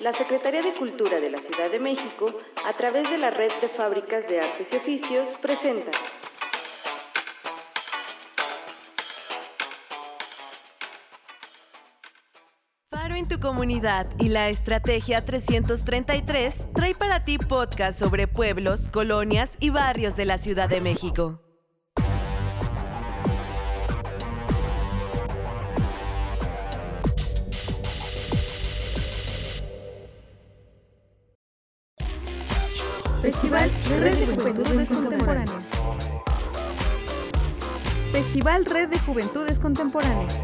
la Secretaría de Cultura de la Ciudad de México, a través de la Red de Fábricas de Artes y Oficios, presenta Paro en tu comunidad y la Estrategia 333 trae para ti podcast sobre pueblos, colonias y barrios de la Ciudad de México. Festival Red de Juventudes Contemporáneas. Festival Red de Juventudes Contemporáneas.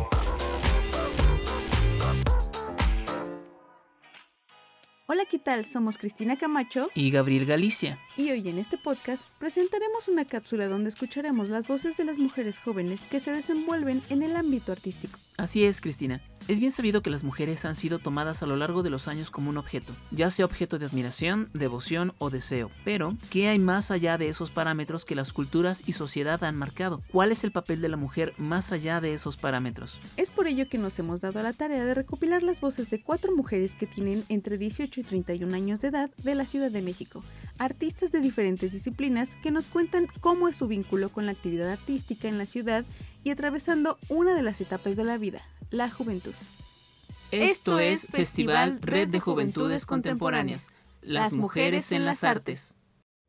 Hola, ¿qué tal? Somos Cristina Camacho y Gabriel Galicia. y hoy en este podcast presentaremos una cápsula donde escucharemos las voces de las mujeres jóvenes que se desenvuelven en el ámbito artístico. Así es, Cristina. Es bien sabido que las mujeres han sido tomadas a lo largo de los años como un objeto, ya sea objeto de admiración, devoción o deseo. Pero, ¿qué hay más allá de esos parámetros que las culturas y sociedad han marcado? ¿Cuál es el papel de la mujer más allá de esos parámetros? Es por ello que nos hemos dado la tarea de recopilar las voces de cuatro mujeres que tienen entre 18 y 31 años de edad de la Ciudad de México, artistas de diferentes disciplinas que nos cuentan cómo es su vínculo con la actividad artística en la ciudad y atravesando una de las etapas de la vida, la juventud. Esto es Festival Red de Juventudes Contemporáneas. Las mujeres en las artes.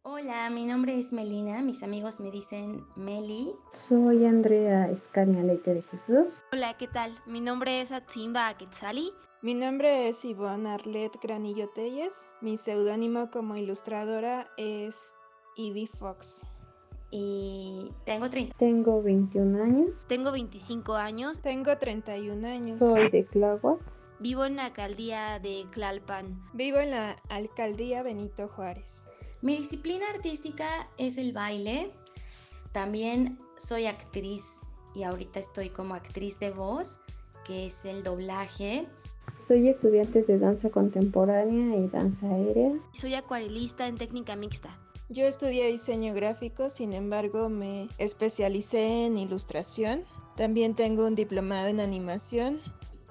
Hola, mi nombre es Melina, mis amigos me dicen Meli. Soy Andrea Escaña Leite de Jesús. Hola, ¿qué tal? Mi nombre es Atsimba Quetzali. Mi nombre es Ivonne Arlet Granillo Telles. Mi seudónimo como ilustradora es Ivy Fox. Y tengo 30. Tengo 21 años. Tengo 25 años. Tengo 31 años. Soy de Tláhuac. Vivo en la alcaldía de Tlalpan. Vivo en la alcaldía Benito Juárez. Mi disciplina artística es el baile. También soy actriz y ahorita estoy como actriz de voz, que es el doblaje. Soy estudiante de danza contemporánea y danza aérea. Soy acuarelista en técnica mixta. Yo estudié diseño gráfico, sin embargo me especialicé en ilustración. También tengo un diplomado en animación.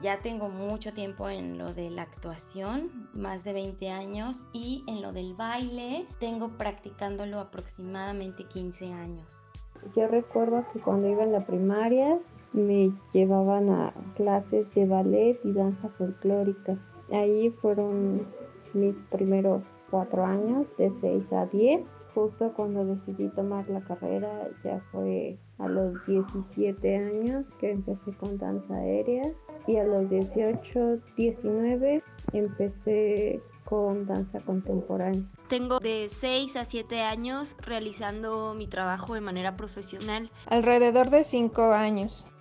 Ya tengo mucho tiempo en lo de la actuación, más de 20 años, y en lo del baile tengo practicándolo aproximadamente 15 años. Yo recuerdo que cuando iba en la primaria me llevaban a clases de ballet y danza folclórica. Ahí fueron mis primeros cuatro años, de 6 a 10. Justo cuando decidí tomar la carrera ya fue a los 17 años que empecé con danza aérea y a los 18, 19 empecé con danza contemporánea. Tengo de 6 a 7 años realizando mi trabajo de manera profesional. Alrededor de 5 años.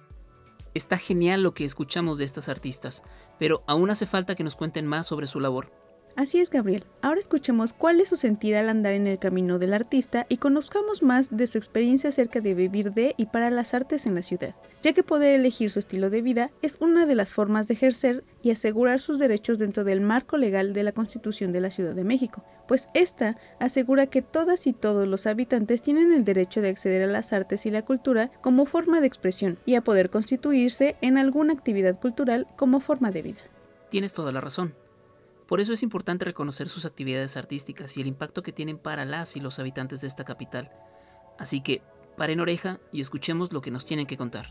Está genial lo que escuchamos de estas artistas, pero aún hace falta que nos cuenten más sobre su labor. Así es, Gabriel. Ahora escuchemos cuál es su sentir al andar en el camino del artista y conozcamos más de su experiencia acerca de vivir de y para las artes en la ciudad, ya que poder elegir su estilo de vida es una de las formas de ejercer y asegurar sus derechos dentro del marco legal de la Constitución de la Ciudad de México, pues esta asegura que todas y todos los habitantes tienen el derecho de acceder a las artes y la cultura como forma de expresión y a poder constituirse en alguna actividad cultural como forma de vida. Tienes toda la razón. Por eso es importante reconocer sus actividades artísticas y el impacto que tienen para las y los habitantes de esta capital. Así que, paren oreja y escuchemos lo que nos tienen que contar.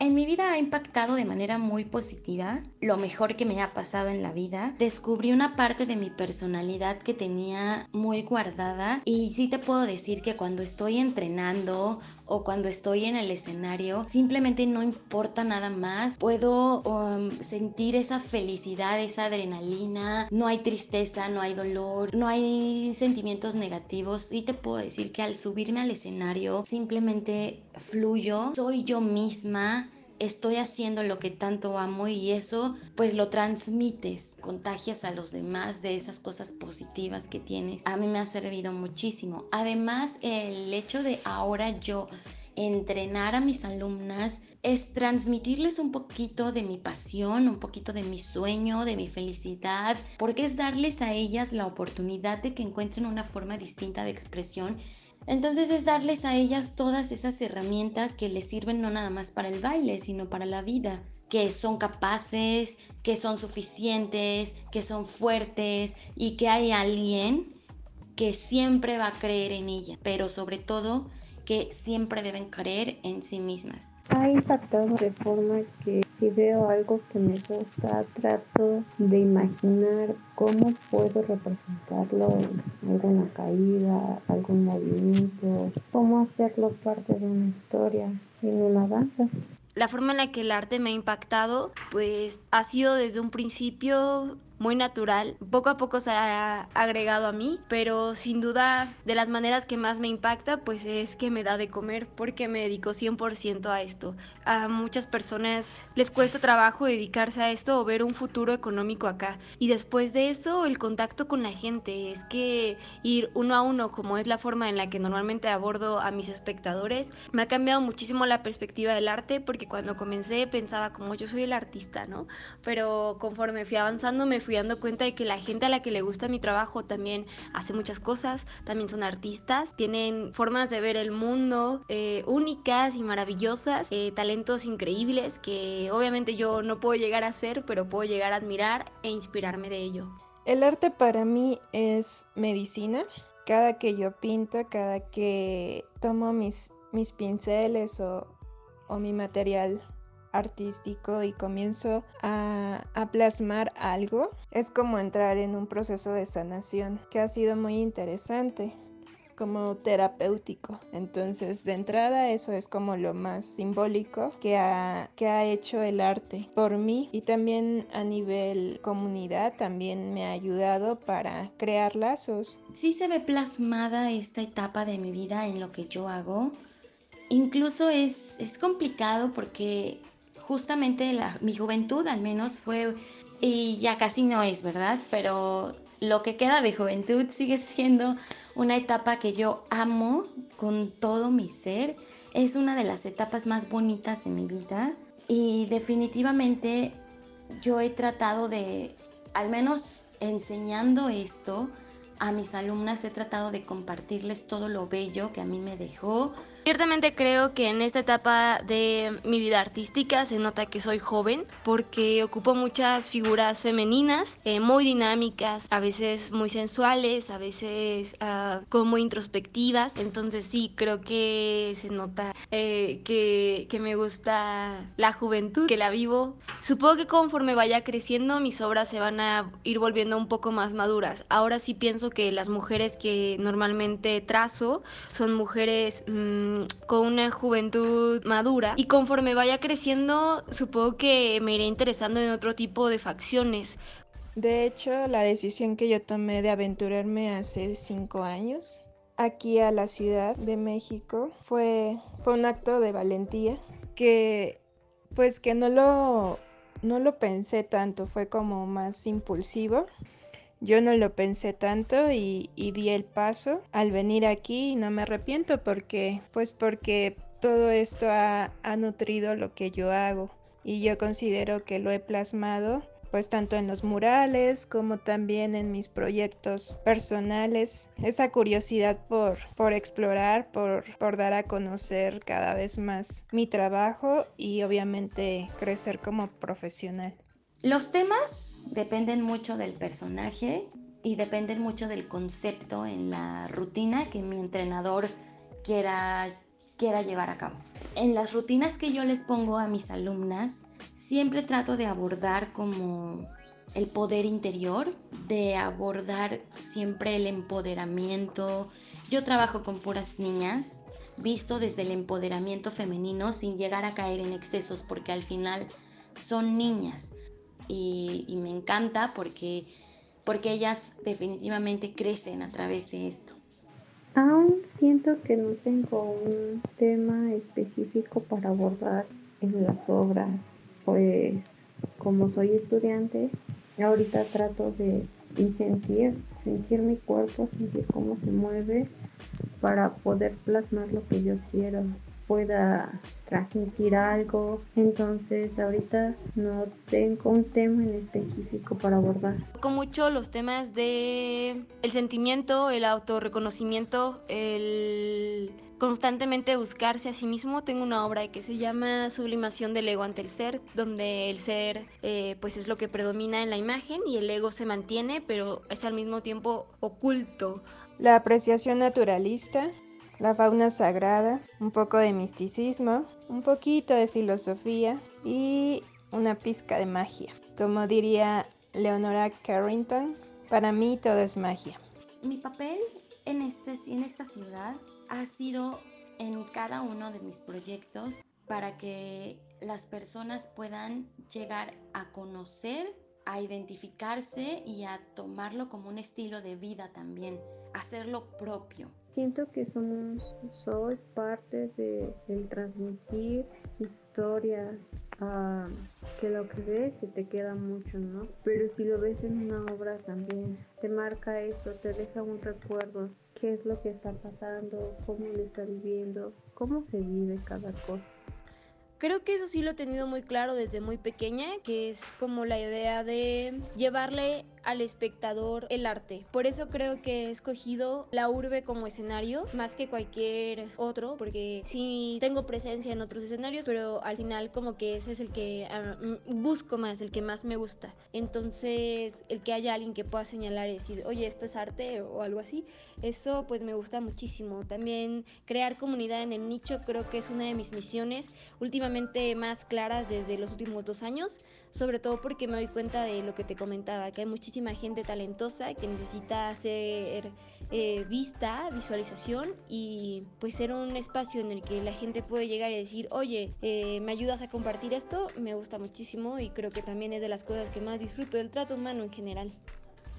En mi vida ha impactado de manera muy positiva, lo mejor que me ha pasado en la vida. Descubrí una parte de mi personalidad que tenía muy guardada y sí te puedo decir que cuando estoy entrenando o cuando estoy en el escenario, simplemente no importa nada más. Puedo um, sentir esa felicidad, esa adrenalina, no hay tristeza, no hay dolor, no hay sentimientos negativos. Y te puedo decir que al subirme al escenario simplemente fluyo, soy yo misma estoy haciendo lo que tanto amo y eso pues lo transmites, contagias a los demás de esas cosas positivas que tienes. A mí me ha servido muchísimo. Además, el hecho de ahora yo entrenar a mis alumnas es transmitirles un poquito de mi pasión, un poquito de mi sueño, de mi felicidad, porque es darles a ellas la oportunidad de que encuentren una forma distinta de expresión Entonces es darles a ellas todas esas herramientas que les sirven no nada más para el baile, sino para la vida, que son capaces, que son suficientes, que son fuertes y que hay alguien que siempre va a creer en ella, pero sobre todo que siempre deben creer en sí mismas. Ha impactado de forma que si veo algo que me gusta, trato de imaginar cómo puedo representarlo en alguna caída, algún movimiento, cómo hacerlo parte de una historia en una danza la forma en la que el arte me ha impactado, pues ha sido desde un principio muy natural. Poco a poco se ha agregado a mí, pero sin duda de las maneras que más me impacta, pues es que me da de comer porque me dedico 100% a esto. A muchas personas les cuesta trabajo dedicarse a esto o ver un futuro económico acá. Y después de eso, el contacto con la gente, es que ir uno a uno, como es la forma en la que normalmente abordo a mis espectadores, me ha cambiado muchísimo la perspectiva del arte porque cuando comencé pensaba como yo soy el artista, ¿no? Pero conforme fui avanzando me fui fui dando cuenta de que la gente a la que le gusta mi trabajo también hace muchas cosas, también son artistas, tienen formas de ver el mundo eh, únicas y maravillosas, eh, talentos increíbles que obviamente yo no puedo llegar a ser, pero puedo llegar a admirar e inspirarme de ello. El arte para mí es medicina. Cada que yo pinto, cada que tomo mis, mis pinceles o, o mi material artístico y comienzo a, plasmar algo, es como entrar en un proceso de sanación que ha sido muy interesante como terapéutico. Entonces, de entrada, eso es como lo más simbólico que ha, que ha hecho el arte por mí y también a nivel comunidad también me ha ayudado para crear lazos. Sí se ve plasmada esta etapa de mi vida en lo que yo hago. Incluso es, es complicado porque justamente mi juventud al menos fue, y ya casi no es, ¿verdad? Pero lo que queda de juventud sigue siendo una etapa que yo amo con todo mi ser. Es una de las etapas más bonitas de mi vida y definitivamente yo he tratado de, al menos enseñando esto a mis alumnas, he tratado de compartirles todo lo bello que a mí me dejó, Ciertamente creo que en esta etapa de mi vida artística se nota que soy joven porque ocupo muchas figuras femeninas, eh, muy dinámicas, a veces muy sensuales, a veces uh, como introspectivas. Entonces sí, creo que se nota eh, que, que me gusta la juventud, que la vivo. Supongo que conforme vaya creciendo mis obras se van a ir volviendo un poco más maduras. Ahora sí pienso que las mujeres que normalmente trazo son mujeres... Mmm, con una juventud madura y conforme vaya creciendo supongo que me iré interesando en otro tipo de facciones. De hecho, la decisión que yo tomé de aventurarme hace cinco años aquí a la Ciudad de México fue, fue un acto de valentía que pues que no lo, no lo pensé tanto, fue como más impulsivo. Yo no lo pensé tanto y, di el paso al venir aquí y no me arrepiento porque, pues porque todo esto ha, ha nutrido lo que yo hago y yo considero que lo he plasmado pues tanto en los murales como también en mis proyectos personales. Esa curiosidad por, por explorar, por, por dar a conocer cada vez más mi trabajo y obviamente crecer como profesional. Los temas dependen mucho del personaje y dependen mucho del concepto en la rutina que mi entrenador quiera, quiera llevar a cabo. En las rutinas que yo les pongo a mis alumnas, siempre trato de abordar como el poder interior, de abordar siempre el empoderamiento. Yo trabajo con puras niñas, visto desde el empoderamiento femenino sin llegar a caer en excesos, porque al final son niñas y, me encanta porque, porque ellas definitivamente crecen a través de esto. Aún siento que no tengo un tema específico para abordar en las obras, pues como soy estudiante, ahorita trato de sentir, sentir mi cuerpo, sentir cómo se mueve para poder plasmar lo que yo quiero pueda transmitir algo. Entonces ahorita no tengo un tema en específico para abordar. Con mucho los temas de el sentimiento, el autorreconocimiento, el constantemente buscarse a sí mismo. Tengo una obra que se llama Sublimación del ego ante el ser, donde el ser eh, pues es lo que predomina en la imagen y el ego se mantiene, pero es al mismo tiempo oculto. La apreciación naturalista, la fauna sagrada, un poco de misticismo, un poquito de filosofía y una pizca de magia. Como diría Leonora Carrington, para mí todo es magia. Mi papel en, este, en esta ciudad ha sido en cada uno de mis proyectos para que las personas puedan llegar a conocer, a identificarse y a tomarlo como un estilo de vida también, hacerlo propio. Siento que somos, soy parte de, del transmitir historias, uh, que lo que ves se te queda mucho, ¿no? Pero si lo ves en una obra también, te marca eso, te deja un recuerdo, qué es lo que está pasando, cómo lo está viviendo, cómo se vive cada cosa. Creo que eso sí lo he tenido muy claro desde muy pequeña, que es como la idea de llevarle al espectador el arte. Por eso creo que he escogido la urbe como escenario más que cualquier otro, porque sí tengo presencia en otros escenarios, pero al final como que ese es el que ah, busco más, el que más me gusta. Entonces, el que haya alguien que pueda señalar y decir, oye, esto es arte o algo así, eso pues me gusta muchísimo. También crear comunidad en el nicho creo que es una de mis misiones últimamente más claras desde los últimos dos años, sobre todo porque me doy cuenta de lo que te comentaba, que hay muchísimas gente talentosa que necesita ser eh, vista, visualización y pues ser un espacio en el que la gente puede llegar y decir, oye, eh, ¿me ayudas a compartir esto? Me gusta muchísimo y creo que también es de las cosas que más disfruto del trato humano en general.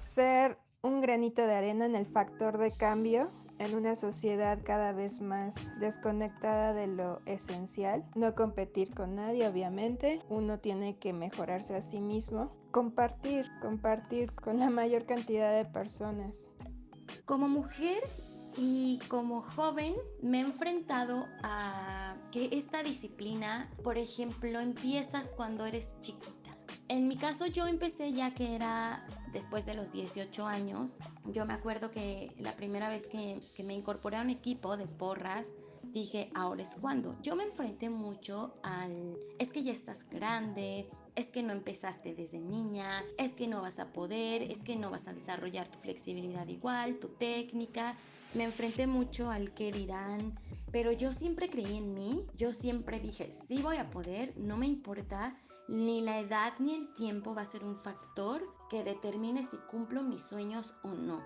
Ser un granito de arena en el factor de cambio en una sociedad cada vez más desconectada de lo esencial. No competir con nadie, obviamente. Uno tiene que mejorarse a sí mismo. Compartir, compartir con la mayor cantidad de personas. Como mujer y como joven me he enfrentado a que esta disciplina, por ejemplo, empiezas cuando eres chiquita en mi caso yo empecé ya que era después de los 18 años. Yo me acuerdo que la primera vez que, que me incorporé a un equipo de porras, dije, ahora es cuando. Yo me enfrenté mucho al, es que ya estás grande, es que no empezaste desde niña, es que no vas a poder, es que no vas a desarrollar tu flexibilidad igual, tu técnica. Me enfrenté mucho al que dirán, pero yo siempre creí en mí, yo siempre dije, sí voy a poder, no me importa ni la edad ni el tiempo va a ser un factor que determine si cumplo mis sueños o no.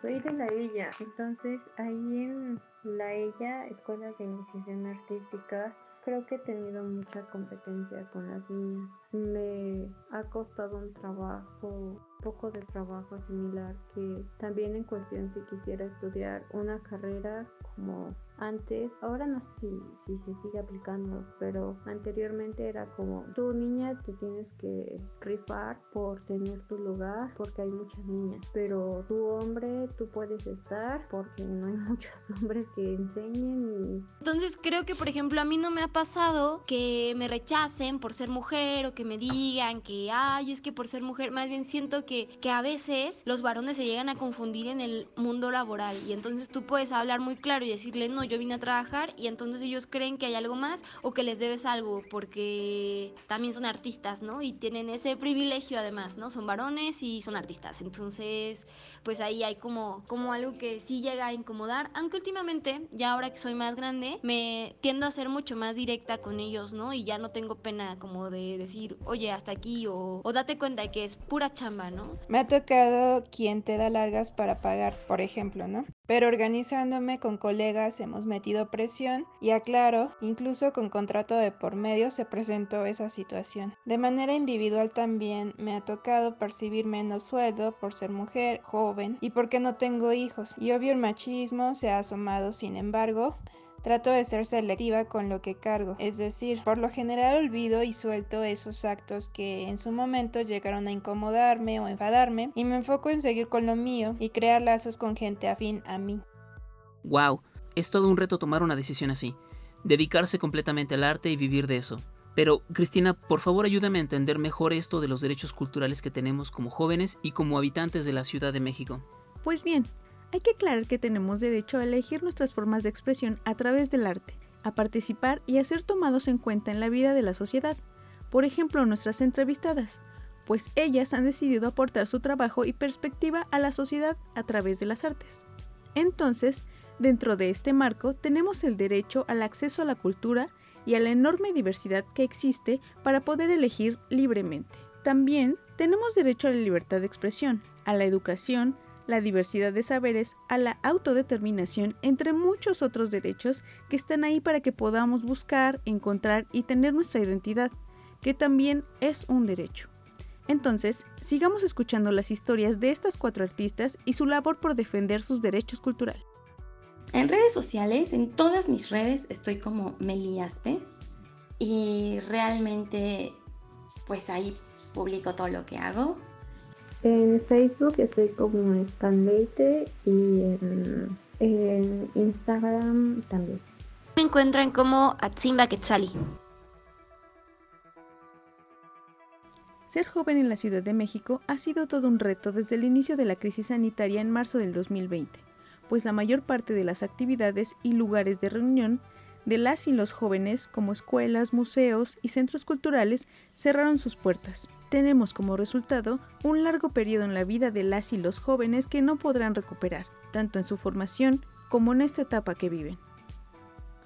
Soy de la Ella, entonces ahí en la Ella, Escuela de Iniciación Artística, creo que he tenido mucha competencia con las niñas. Me ha costado un trabajo, poco de trabajo similar que también en cuestión si quisiera estudiar una carrera como antes, ahora no sé si, se sigue aplicando, pero anteriormente era como, tu niña te tienes que rifar por tener tu lugar, porque hay muchas niñas, pero tu hombre tú puedes estar porque no hay muchos hombres que enseñen. Entonces creo que, por ejemplo, a mí no me ha pasado que me rechacen por ser mujer o que me digan que, ay, es que por ser mujer, más bien siento que, que a veces los varones se llegan a confundir en el mundo laboral y entonces tú puedes hablar muy claro y decirle, no, yo vine a trabajar y entonces ellos creen que hay algo más o que les debes algo porque también son artistas, ¿no? Y tienen ese privilegio además, ¿no? Son varones y son artistas. Entonces, pues ahí hay como, como algo que sí llega a incomodar, aunque últimamente, ya ahora que soy más grande, me tiendo a ser mucho más directa con ellos, ¿no? Y ya no tengo pena como de decir, oye, hasta aquí o, o date cuenta de que es pura chamba, ¿no? Me ha tocado quien te da largas para pagar, por ejemplo, ¿no? Pero organizándome con colegas hemos metido presión y aclaro, incluso con contrato de por medio se presentó esa situación. De manera individual también me ha tocado percibir menos sueldo por ser mujer, joven y porque no tengo hijos. Y obvio el machismo se ha asomado, sin embargo, Trato de ser selectiva con lo que cargo, es decir, por lo general olvido y suelto esos actos que en su momento llegaron a incomodarme o enfadarme y me enfoco en seguir con lo mío y crear lazos con gente afín a mí. Wow, es todo un reto tomar una decisión así. dedicarse completamente al arte y vivir de eso. Pero, Cristina, por favor ayúdame a entender mejor esto de los derechos culturales que tenemos como jóvenes y como habitantes de la Ciudad de México. Pues bien, hay que aclarar que tenemos derecho a elegir nuestras formas de expresión a través del arte, a participar y a ser tomados en cuenta en la vida de la sociedad. Por ejemplo, nuestras entrevistadas, pues ellas han decidido aportar su trabajo y perspectiva a la sociedad a través de las artes. Entonces, dentro de este marco tenemos el derecho al acceso a la cultura y a la enorme diversidad que existe para poder elegir libremente. También tenemos derecho a la libertad de expresión, a la educación, la diversidad de saberes, a la autodeterminación, entre muchos otros derechos que están ahí para que podamos buscar, encontrar y tener nuestra identidad, que también es un derecho. Entonces, sigamos escuchando las historias de estas cuatro artistas y su labor por defender sus derechos culturales. En redes sociales, en todas mis redes, estoy como Meliaspe y realmente pues ahí publico todo lo que hago. En Facebook estoy como Scanleite y en, en, Instagram también. Me encuentran como Atzimba Quetzali. Ser joven en la Ciudad de México ha sido todo un reto desde el inicio de la crisis sanitaria en marzo del 2020, pues la mayor parte de las actividades y lugares de reunión de las y los jóvenes, como escuelas, museos y centros culturales, cerraron sus puertas. Tenemos como resultado un largo periodo en la vida de las y los jóvenes que no podrán recuperar, tanto en su formación como en esta etapa que viven.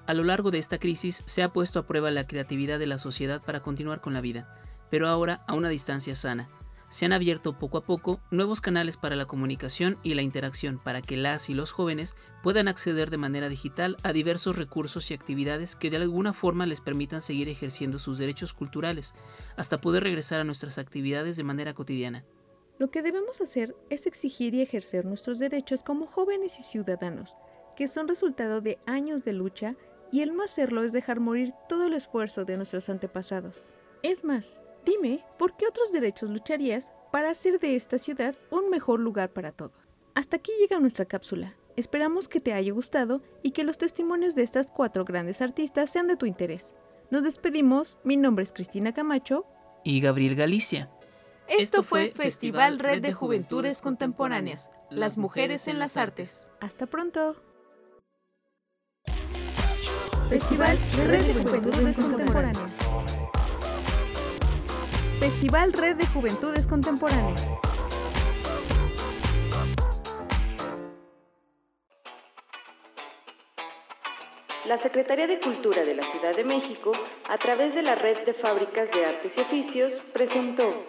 A lo largo de esta crisis se ha puesto a prueba la creatividad de la sociedad para continuar con la vida pero ahora a una distancia sana. Se han abierto poco a poco nuevos canales para la comunicación y la interacción para que las y los jóvenes puedan acceder de manera digital a diversos recursos y actividades que de alguna forma les permitan seguir ejerciendo sus derechos culturales, hasta poder regresar a nuestras actividades de manera cotidiana. Lo que debemos hacer es exigir y ejercer nuestros derechos como jóvenes y ciudadanos, que son resultado de años de lucha y el no hacerlo es dejar morir todo el esfuerzo de nuestros antepasados. Es más, Dime, ¿por qué otros derechos lucharías para hacer de esta ciudad un mejor lugar para todos? Hasta aquí llega nuestra cápsula. Esperamos que te haya gustado y que los testimonios de estas cuatro grandes artistas sean de tu interés. Nos despedimos, mi nombre es Cristina Camacho y Gabriel Galicia. Esto fue Festival Red de Juventudes Contemporáneas, las mujeres en las artes. Hasta pronto. Festival Red de Juventudes Contemporáneas. Festival Red de Juventudes Contemporáneas. La Secretaría de Cultura de la Ciudad de México, a través de la Red de Fábricas de Artes y Oficios, presentó